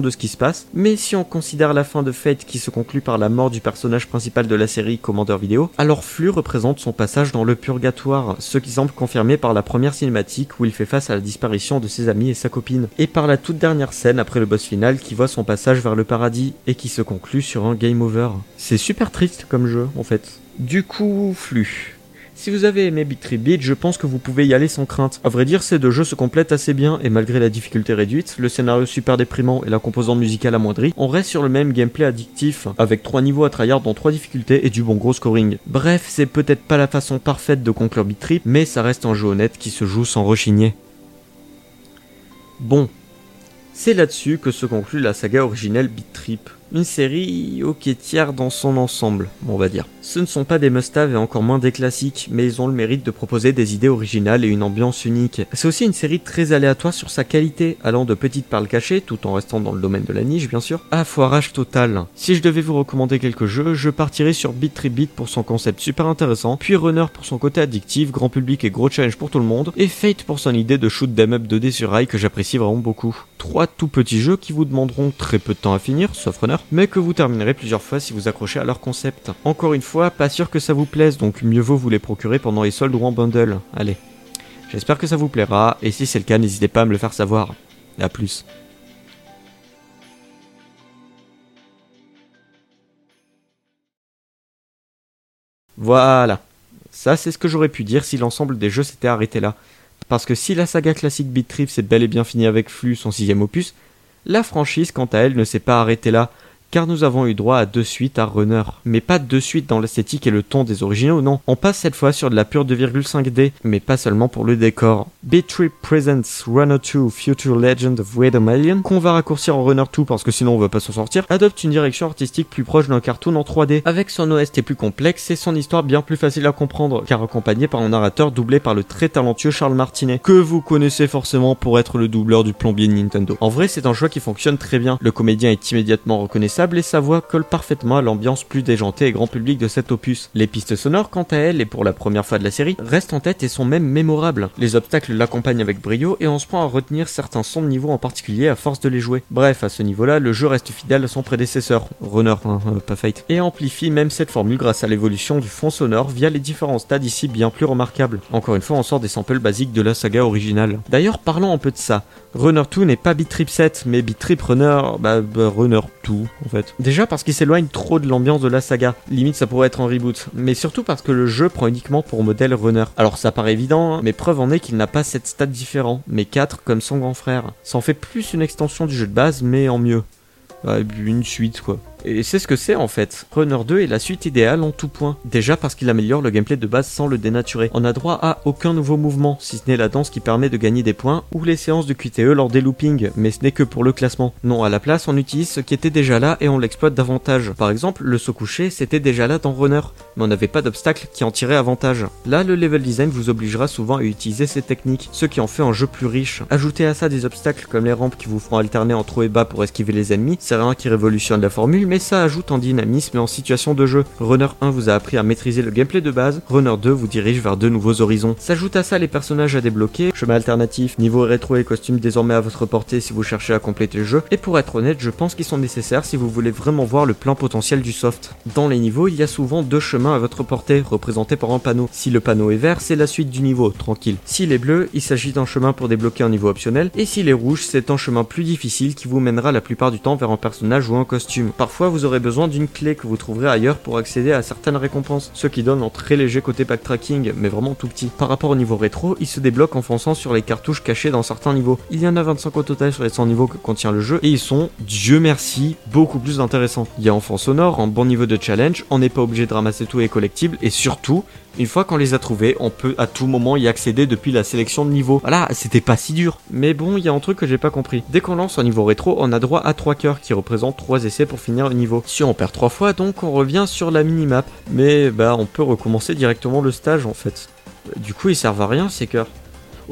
Speaker 1: de ce qui se passe, mais si on considère la fin de Fate qui se conclut par la mort du personnage principal de la série, Commander Vidéo, alors Flux représente son passage dans le purgatoire, ce qui semble confirmé par la première cinématique où il fait face à la disparition de ses amis et sa copine, et par la toute dernière scène après le boss final qui voit son passage vers le paradis et qui se conclut sur un game over. C'est super triste comme jeu en fait. Du coup, Flux. Si vous avez aimé Big Trip Beat, je pense que vous pouvez y aller sans crainte. À vrai dire, ces deux jeux se complètent assez bien et malgré la difficulté réduite, le scénario super déprimant et la composante musicale amoindrie, on reste sur le même gameplay addictif avec trois niveaux à tryhard dans trois difficultés et du bon gros scoring. Bref, c'est peut-être pas la façon parfaite de conclure Beat Trip, mais ça reste un jeu honnête qui se joue sans rechigner. Bon, c'est là-dessus que se conclut la saga originelle Beat Trip une série ok tiers dans son ensemble, on va dire. Ce ne sont pas des must-have et encore moins des classiques, mais ils ont le mérite de proposer des idées originales et une ambiance unique. C'est aussi une série très aléatoire sur sa qualité, allant de petites perles cachées, tout en restant dans le domaine de la niche bien sûr, à foirage total. Si je devais vous recommander quelques jeux, je partirais sur Beat Beat pour son concept super intéressant, puis Runner pour son côté addictif, grand public et gros challenge pour tout le monde, et Fate pour son idée de shoot them up 2D sur rail que j'apprécie vraiment beaucoup. Trois tout petits jeux qui vous demanderont très peu de temps à finir, sauf Runner, mais que vous terminerez plusieurs fois si vous accrochez à leur concept. Encore une fois, pas sûr que ça vous plaise, donc mieux vaut vous les procurer pendant les soldes ou en bundle. Allez. J'espère que ça vous plaira, et si c'est le cas, n'hésitez pas à me le faire savoir. A plus. Voilà. Ça, c'est ce que j'aurais pu dire si l'ensemble des jeux s'était arrêté là. Parce que si la saga classique Beat Trip s'est bel et bien finie avec Flux, son sixième opus, la franchise, quant à elle, ne s'est pas arrêtée là, car nous avons eu droit à deux suites à Runner. Mais pas deux suites dans l'esthétique et le ton des originaux, non. On passe cette fois sur de la pure 2,5D, mais pas seulement pour le décor. Beat Trip Presents Runner 2 Future Legend of Rhythm Alien, qu'on va raccourcir en Runner 2 parce que sinon on va pas s'en sortir, adopte une direction artistique plus proche d'un cartoon en 3D, avec son OST plus complexe et son histoire bien plus facile à comprendre, car accompagné par un narrateur doublé par le très talentueux Charles Martinet, que vous connaissez forcément pour être le doubleur du plombier de Nintendo. En vrai, c'est un choix qui fonctionne très bien. Le comédien est immédiatement reconnaissable et sa voix colle parfaitement à l'ambiance plus déjantée et grand public de cet opus. Les pistes sonores, quant à elles, et pour la première fois de la série, restent en tête et sont même mémorables. Les obstacles l'accompagnent avec brio et on se prend à retenir certains sons de niveau en particulier à force de les jouer. Bref, à ce niveau-là, le jeu reste fidèle à son prédécesseur, Runner, hein, pas Fate, et amplifie même cette formule grâce à l'évolution du fond sonore via les différents stades ici bien plus remarquables. Encore une fois, on sort des samples basiques de la saga originale. D'ailleurs, parlons un peu de ça. Runner 2 n'est pas Beat Trip 7, mais Beat Trip Runner, bah, bah Runner 2 en fait. Déjà parce qu'il s'éloigne trop de l'ambiance de la saga, limite ça pourrait être un reboot, mais surtout parce que le jeu prend uniquement pour modèle Runner. Alors ça paraît évident, hein, mais preuve en est qu'il n'a pas 7 stats différents, mais 4 comme son grand frère. Ça en fait plus une extension du jeu de base, mais en mieux. Bah, une suite quoi. Et c'est ce que c'est en fait. Runner 2 est la suite idéale en tout point. Déjà parce qu'il améliore le gameplay de base sans le dénaturer. On n'a droit à aucun nouveau mouvement, si ce n'est la danse qui permet de gagner des points, ou les séances de QTE lors des loopings, mais ce n'est que pour le classement. Non, à la place, on utilise ce qui était déjà là et on l'exploite davantage. Par exemple, le saut couché, c'était déjà là dans Runner, mais on n'avait pas d'obstacle qui en tirait avantage. Là, le level design vous obligera souvent à utiliser ces techniques, ce qui en fait un jeu plus riche. Ajoutez à ça des obstacles comme les rampes qui vous feront alterner entre haut et bas pour esquiver les ennemis, c'est rien qui révolutionne la formule, mais ça ajoute en dynamisme et en situation de jeu. Runner 1 vous a appris à maîtriser le gameplay de base, Runner 2 vous dirige vers de nouveaux horizons. S'ajoute à ça les personnages à débloquer, chemin alternatif, niveau rétro et costumes désormais à votre portée si vous cherchez à compléter le jeu, et pour être honnête, je pense qu'ils sont nécessaires si vous voulez vraiment voir le plein potentiel du soft. Dans les niveaux, il y a souvent deux chemins à votre portée, représentés par un panneau. Si le panneau est vert, c'est la suite du niveau, tranquille. S'il est bleu, il s'agit d'un chemin pour débloquer un niveau optionnel, et s'il est rouge, c'est un chemin plus difficile qui vous mènera la plupart du temps vers un personnage ou un costume. Parfois, vous aurez besoin d'une clé que vous trouverez ailleurs pour accéder à certaines récompenses, ce qui donne un très léger côté backtracking, mais vraiment tout petit. Par rapport au niveau rétro, il se débloque en fonçant sur les cartouches cachées dans certains niveaux. Il y en a 25 au total sur les 100 niveaux que contient le jeu, et ils sont, Dieu merci, beaucoup plus intéressants. Il y a enfant sonore, un bon niveau de challenge, on n'est pas obligé de ramasser tout et collectible, et surtout, une fois qu'on les a trouvés, on peut à tout moment y accéder depuis la sélection de niveaux. Voilà, c'était pas si dur. Mais bon, il y a un truc que j'ai pas compris. Dès qu'on lance un niveau rétro, on a droit à 3 cœurs qui représentent 3 essais pour finir le niveau. Si on perd 3 fois, donc on revient sur la minimap. Mais bah, on peut recommencer directement le stage en fait. Du coup, ils servent à rien ces cœurs.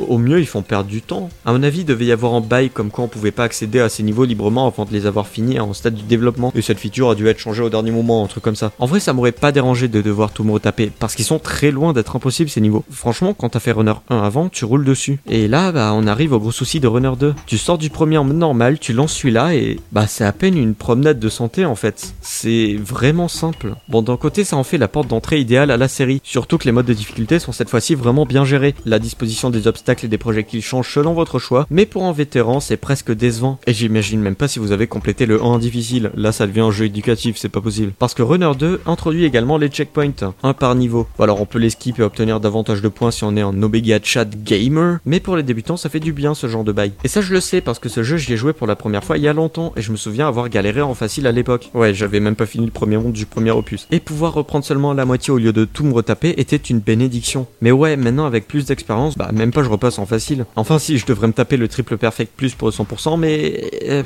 Speaker 1: Au mieux, ils font perdre du temps. À mon avis, il devait y avoir un bail comme quoi on pouvait pas accéder à ces niveaux librement avant de les avoir finis en stade du développement. Et cette feature a dû être changée au dernier moment, un truc comme ça. En vrai, ça m'aurait pas dérangé de devoir tout me retaper parce qu'ils sont très loin d'être impossibles ces niveaux. Franchement, quand t'as fait Runner 1 avant, tu roules dessus. Et là, bah, on arrive au gros souci de Runner 2. Tu sors du premier en mode normal, tu lances celui-là et bah, c'est à peine une promenade de santé en fait. C'est vraiment simple. Bon, d'un côté, ça en fait la porte d'entrée idéale à la série. Surtout que les modes de difficulté sont cette fois-ci vraiment bien gérés. La disposition des obstacles et des projectiles change selon votre choix, mais pour un vétéran, c'est presque décevant. Et j'imagine même pas si vous avez complété le 1 difficile. Là, ça devient un jeu éducatif, c'est pas possible. Parce que Runner 2 introduit également les checkpoints, un par niveau. Alors on peut les skip et obtenir davantage de points si on est un Obega Chat gamer, mais pour les débutants, ça fait du bien ce genre de bail. Et ça, je le sais parce que ce jeu, j'y ai joué pour la première fois il y a longtemps et je me souviens avoir galéré en facile à l'époque. Ouais, j'avais même pas fini le premier monde du premier opus. Et pouvoir reprendre seulement la moitié au lieu de tout me retaper était une bénédiction. Mais ouais, maintenant avec plus d'expérience, bah même pas je repasse en facile. Enfin si, je devrais me taper le triple perfect plus pour 100%, mais...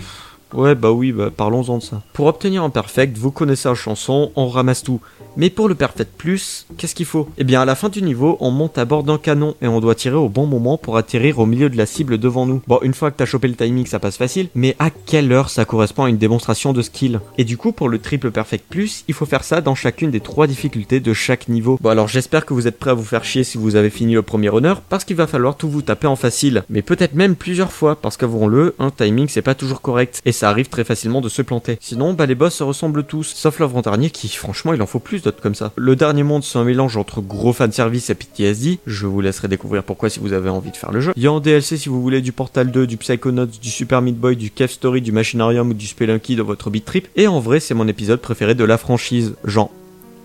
Speaker 1: Ouais, bah oui, bah parlons-en de ça. Pour obtenir un perfect, vous connaissez la chanson, on ramasse tout. Mais pour le perfect plus, qu'est-ce qu'il faut? Eh bien, à la fin du niveau, on monte à bord d'un canon et on doit tirer au bon moment pour atterrir au milieu de la cible devant nous. Bon, une fois que t'as chopé le timing, ça passe facile, mais à quelle heure ça correspond à une démonstration de skill? Et du coup, pour le triple perfect plus, il faut faire ça dans chacune des trois difficultés de chaque niveau. Bon, alors j'espère que vous êtes prêts à vous faire chier si vous avez fini le premier honneur, parce qu'il va falloir tout vous taper en facile. Mais peut-être même plusieurs fois, parce qu'avouons-le, un timing c'est pas toujours correct, ça arrive très facilement de se planter. Sinon, bah les boss se ressemblent tous, sauf l'avant-dernier qui, franchement, il en faut plus d'autres comme ça. Le dernier monde, c'est un mélange entre gros fanservice et PTSD. Je vous laisserai découvrir pourquoi si vous avez envie de faire le jeu. Il y a en DLC si vous voulez du Portal 2, du Psychonauts, du Super Meat Boy, du Cave Story, du Machinarium ou du Spelunky dans votre beat trip. Et en vrai, c'est mon épisode préféré de la franchise. Genre,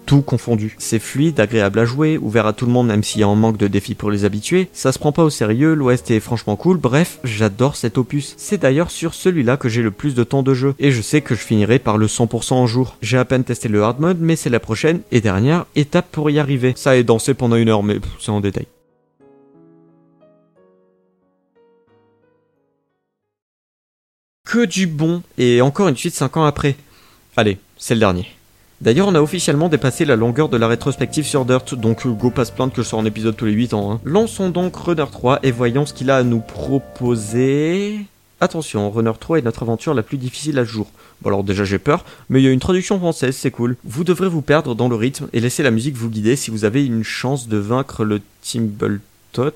Speaker 1: tout confondu. C'est fluide, agréable à jouer, ouvert à tout le monde même s'il y a un manque de défis pour les habitués, ça se prend pas au sérieux, l'OST est franchement cool, bref, j'adore cet opus. C'est d'ailleurs sur celui-là que j'ai le plus de temps de jeu, et je sais que je finirai par le 100% en jour. J'ai à peine testé le hard mode, mais c'est la prochaine et dernière étape pour y arriver. Ça est dansé pendant une heure, mais c'est en détail. Que du bon, et encore une suite 5 ans après. Allez, c'est le dernier. D'ailleurs, on a officiellement dépassé la longueur de la rétrospective sur Dirt, donc go passe plainte que je sors un épisode tous les 8 ans. Hein. Lançons donc Runner 3 et voyons ce qu'il a à nous proposer. Attention, Runner 3 est notre aventure la plus difficile à jour. Bon alors déjà j'ai peur, mais il y a une traduction française, c'est cool. Vous devrez vous perdre dans le rythme et laisser la musique vous guider si vous avez une chance de vaincre le Timbletot.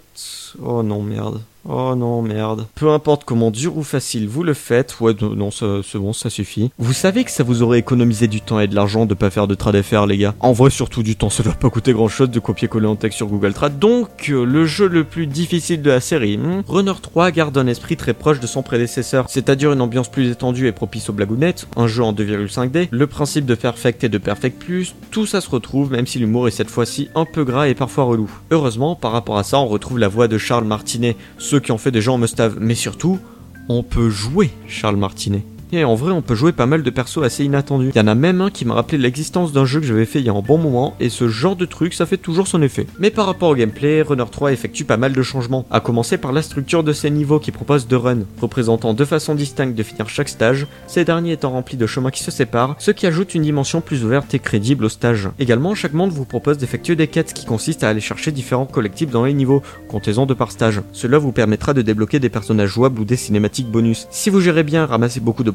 Speaker 1: Oh non merde. Oh non, merde. Peu importe comment dur ou facile vous le faites, ouais, non, c'est bon, ça suffit. Vous savez que ça vous aurait économisé du temps et de l'argent de pas faire de trad FR, les gars. En vrai, surtout du temps, ça doit pas coûter grand chose de copier-coller en texte sur Google Trad. Donc, euh, le jeu le plus difficile de la série. Hmm, Runner 3 garde un esprit très proche de son prédécesseur, c'est-à-dire une ambiance plus étendue et propice aux blagounettes, un jeu en 2,5D, le principe de Perfect et de Perfect Plus, tout ça se retrouve, même si l'humour est cette fois-ci un peu gras et parfois relou. Heureusement, par rapport à ça, on retrouve la voix de Charles Martinet, ceux qui ont fait des gens en must-have, mais surtout, on peut jouer Charles Martinet. Et en vrai, on peut jouer pas mal de persos assez inattendus. Il y en a même un qui m'a rappelé l'existence d'un jeu que j'avais fait il y a un bon moment, et ce genre de truc, ça fait toujours son effet. Mais par rapport au gameplay, Runner 3 effectue pas mal de changements, à commencer par la structure de ses niveaux qui propose deux runs, représentant deux façons distinctes de finir chaque stage, ces derniers étant remplis de chemins qui se séparent, ce qui ajoute une dimension plus ouverte et crédible au stage. Également, chaque monde vous propose d'effectuer des quêtes qui consistent à aller chercher différents collectifs dans les niveaux, comptaison de par stage. Cela vous permettra de débloquer des personnages jouables ou des cinématiques bonus. Si vous gérez bien ramasser beaucoup de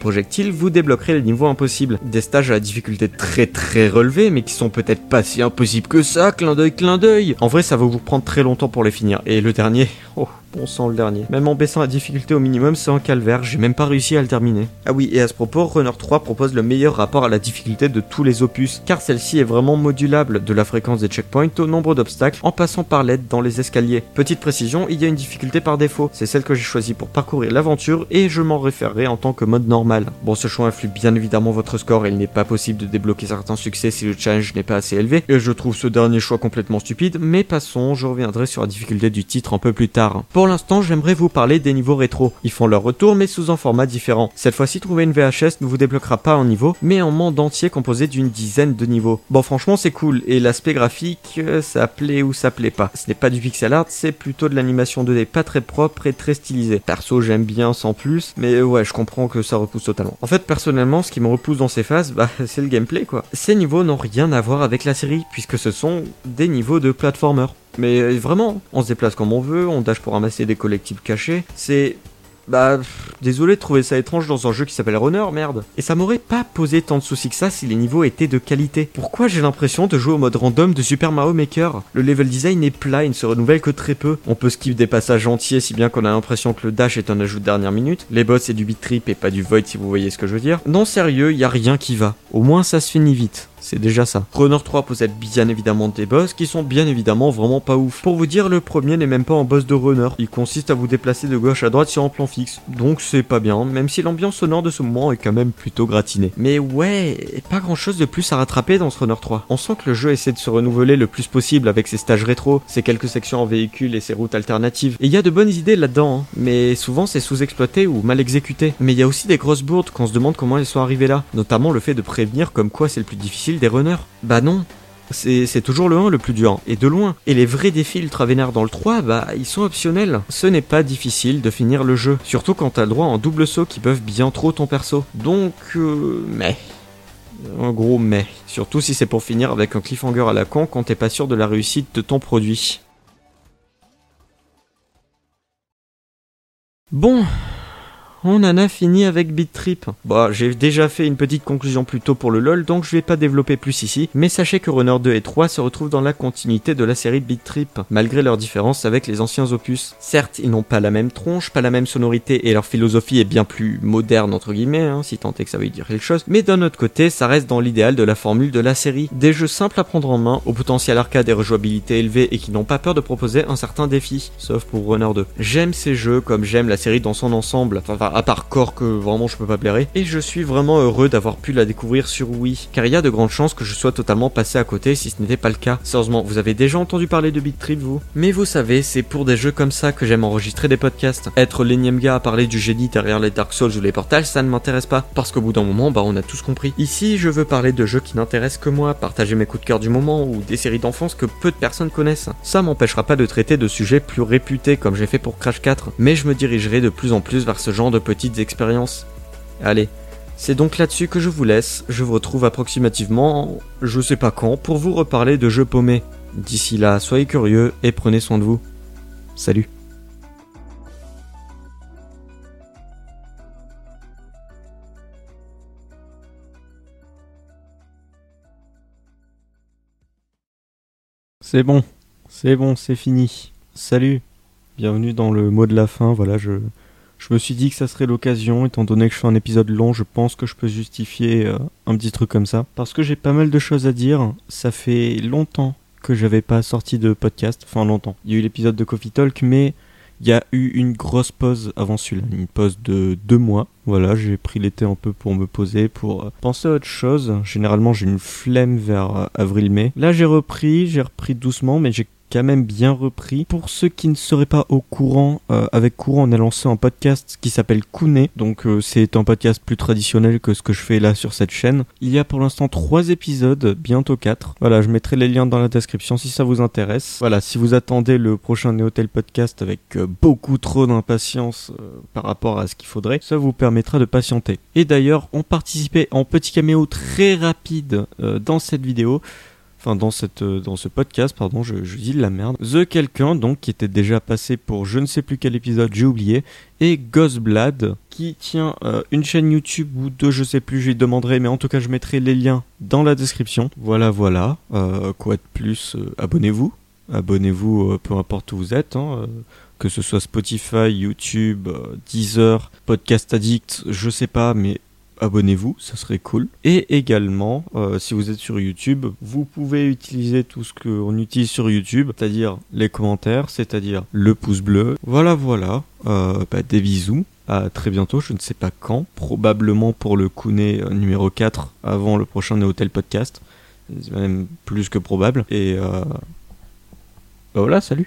Speaker 1: vous débloquerez les niveaux impossibles. Des stages à la difficulté très très relevée, mais qui sont peut-être pas si impossibles que ça, clin d'œil, clin d'œil. En vrai, ça va vous prendre très longtemps pour les finir. Et le dernier, oh, le dernier. Même en baissant la difficulté au minimum, c'est un calvaire, j'ai même pas réussi à le terminer. Ah oui, et à ce propos, Runner 3 propose le meilleur rapport à la difficulté de tous les opus, car celle-ci est vraiment modulable, de la fréquence des checkpoints au nombre d'obstacles, en passant par l'aide dans les escaliers. Petite précision, il y a une difficulté par défaut, c'est celle que j'ai choisie pour parcourir l'aventure, et je m'en référerai en tant que mode normal. Bon, ce choix influe bien évidemment votre score, et il n'est pas possible de débloquer certains succès si le challenge n'est pas assez élevé, et je trouve ce dernier choix complètement stupide, mais passons, je reviendrai sur la difficulté du titre un peu plus tard. L'instant, j'aimerais vous parler des niveaux rétro. Ils font leur retour mais sous un format différent. Cette fois-ci, trouver une VHS ne vous débloquera pas un niveau, mais un monde entier composé d'une dizaine de niveaux. Bon, franchement, c'est cool, et l'aspect graphique, euh, ça plaît ou ça plaît pas. Ce n'est pas du pixel art, c'est plutôt de l'animation 2D pas très propre et très stylisée. Perso, j'aime bien sans plus, mais ouais, je comprends que ça repousse totalement. En fait, personnellement, ce qui me repousse dans ces phases, bah, c'est le gameplay, quoi. Ces niveaux n'ont rien à voir avec la série, puisque ce sont des niveaux de platformer. Mais euh, vraiment, on se déplace comme on veut, on dash pour ramasser des collectifs cachés. C'est bah, désolé de trouver ça étrange dans un jeu qui s'appelle Runner, merde. Et ça m'aurait pas posé tant de soucis que ça si les niveaux étaient de qualité. Pourquoi j'ai l'impression de jouer au mode random de Super Mario Maker? Le level design est plat, il ne se renouvelle que très peu. On peut skip des passages entiers si bien qu'on a l'impression que le dash est un ajout de dernière minute. Les boss c'est du beat trip et pas du void si vous voyez ce que je veux dire. Non sérieux, y a rien qui va. Au moins ça se finit vite c'est déjà ça. Runner 3 possède bien évidemment des boss qui sont bien évidemment vraiment pas ouf. Pour vous dire, le premier n'est même pas un boss de runner. Il consiste à vous déplacer de gauche à droite sur un plan fixe. Donc c'est pas bien, même si l'ambiance sonore de ce moment est quand même plutôt gratinée. Mais ouais, pas grand chose de plus à rattraper dans ce Runner 3. On sent que le jeu essaie de se renouveler le plus possible avec ses stages rétro, ses quelques sections en véhicule et ses routes alternatives. Et il y a de bonnes idées là-dedans, hein. mais souvent c'est sous-exploité ou mal exécuté. Mais il y a aussi des grosses bourdes qu'on se demande comment elles sont arrivées là, notamment le fait de prévenir comme quoi c'est le plus difficile des runners Bah non. C'est toujours le 1 le plus dur, et de loin. Et les vrais défis ultra dans le 3, bah ils sont optionnels. Ce n'est pas difficile de finir le jeu, surtout quand t'as le droit en double saut qui peuvent bien trop ton perso. Donc, euh, mais... Un gros mais. Surtout si c'est pour finir avec un cliffhanger à la con quand t'es pas sûr de la réussite de ton produit. Bon, on en a fini avec Beat Trip. Bah, j'ai déjà fait une petite conclusion plus tôt pour le LoL, donc je vais pas développer plus ici, mais sachez que Runner 2 et 3 se retrouvent dans la continuité de la série Beat Trip, malgré leurs différences avec les anciens opus. Certes, ils n'ont pas la même tronche, pas la même sonorité, et leur philosophie est bien plus moderne, entre guillemets, hein, si tant est que ça veut dire quelque chose, mais d'un autre côté, ça reste dans l'idéal de la formule de la série. Des jeux simples à prendre en main, au potentiel arcade et rejouabilité élevé, et qui n'ont pas peur de proposer un certain défi, sauf pour Runner 2. J'aime ces jeux comme j'aime la série dans son ensemble, enfin à part Core que vraiment je peux pas blairer. Et je suis vraiment heureux d'avoir pu la découvrir sur Wii, car il y a de grandes chances que je sois totalement passé à côté si ce n'était pas le cas. Sérieusement, vous avez déjà entendu parler de Beat Trip vous? Mais vous savez, c'est pour des jeux comme ça que j'aime enregistrer des podcasts. Être l'énième gars à parler du génie derrière les Dark Souls ou les portails, ça ne m'intéresse pas, parce qu'au bout d'un moment, bah on a tous compris. Ici, je veux parler de jeux qui n'intéressent que moi, partager mes coups de cœur du moment ou des séries d'enfance que peu de personnes connaissent. Ça m'empêchera pas de traiter de sujets plus réputés comme j'ai fait pour Crash 4, mais je me dirigerai de plus en plus vers ce genre de petites expériences. Allez, c'est donc là-dessus que je vous laisse, je vous retrouve approximativement, je sais pas quand, pour vous reparler de jeux paumés. D'ici là, soyez curieux et prenez soin de vous. Salut C'est bon, c'est bon, c'est fini. Salut, bienvenue dans le mot de la fin. Voilà, je, je me suis dit que ça serait l'occasion, étant donné que je fais un épisode long, je pense que je peux justifier euh, un petit truc comme ça. Parce que j'ai pas mal de choses à dire. Ça fait longtemps que j'avais pas sorti de podcast, enfin longtemps. Il y a eu l'épisode de Coffee Talk, mais il y a eu une grosse pause avant celui-là, une pause de deux mois. Voilà, j'ai pris l'été un peu pour me poser, pour euh, penser à autre chose. Généralement, j'ai une flemme vers euh, avril-mai. Là, j'ai repris, j'ai repris doucement, mais j'ai quand même bien repris. Pour ceux qui ne seraient pas au courant, euh, avec Courant, on a lancé un podcast qui s'appelle Kouné. Donc euh, c'est un podcast plus traditionnel que ce que je fais là sur cette chaîne. Il y a pour l'instant trois épisodes, bientôt quatre. Voilà, je mettrai les liens dans la description si ça vous intéresse. Voilà, si vous attendez le prochain Néotel podcast avec euh, beaucoup trop d'impatience par rapport à ce qu'il faudrait, ça vous permettra de patienter. Et d'ailleurs, on participait en petit caméo très rapide dans cette vidéo dans cette euh, dans ce podcast pardon je, dis de la merde. The quelqu'un donc qui était déjà passé pour je ne sais plus quel épisode j'ai oublié. Et Ghostblad qui tient euh, une chaîne YouTube ou deux je sais plus je lui demanderai mais en tout cas je mettrai les liens dans la description. Voilà voilà. Euh, quoi de plus abonnez-vous. Abonnez-vous peu importe où vous êtes hein, que ce soit Spotify, YouTube, Deezer, Podcast Addict, je sais pas, mais abonnez-vous, ça serait cool. Et également, euh, si vous êtes sur YouTube, vous pouvez utiliser tout ce qu'on utilise sur YouTube, c'est-à-dire les commentaires, c'est-à-dire le pouce bleu. Voilà, voilà. Euh, bah, des bisous. À très bientôt, je ne sais pas quand, probablement pour le Kouné euh, numéro 4 avant le prochain Néotel Podcast. C'est même plus que probable. Et bah voilà, salut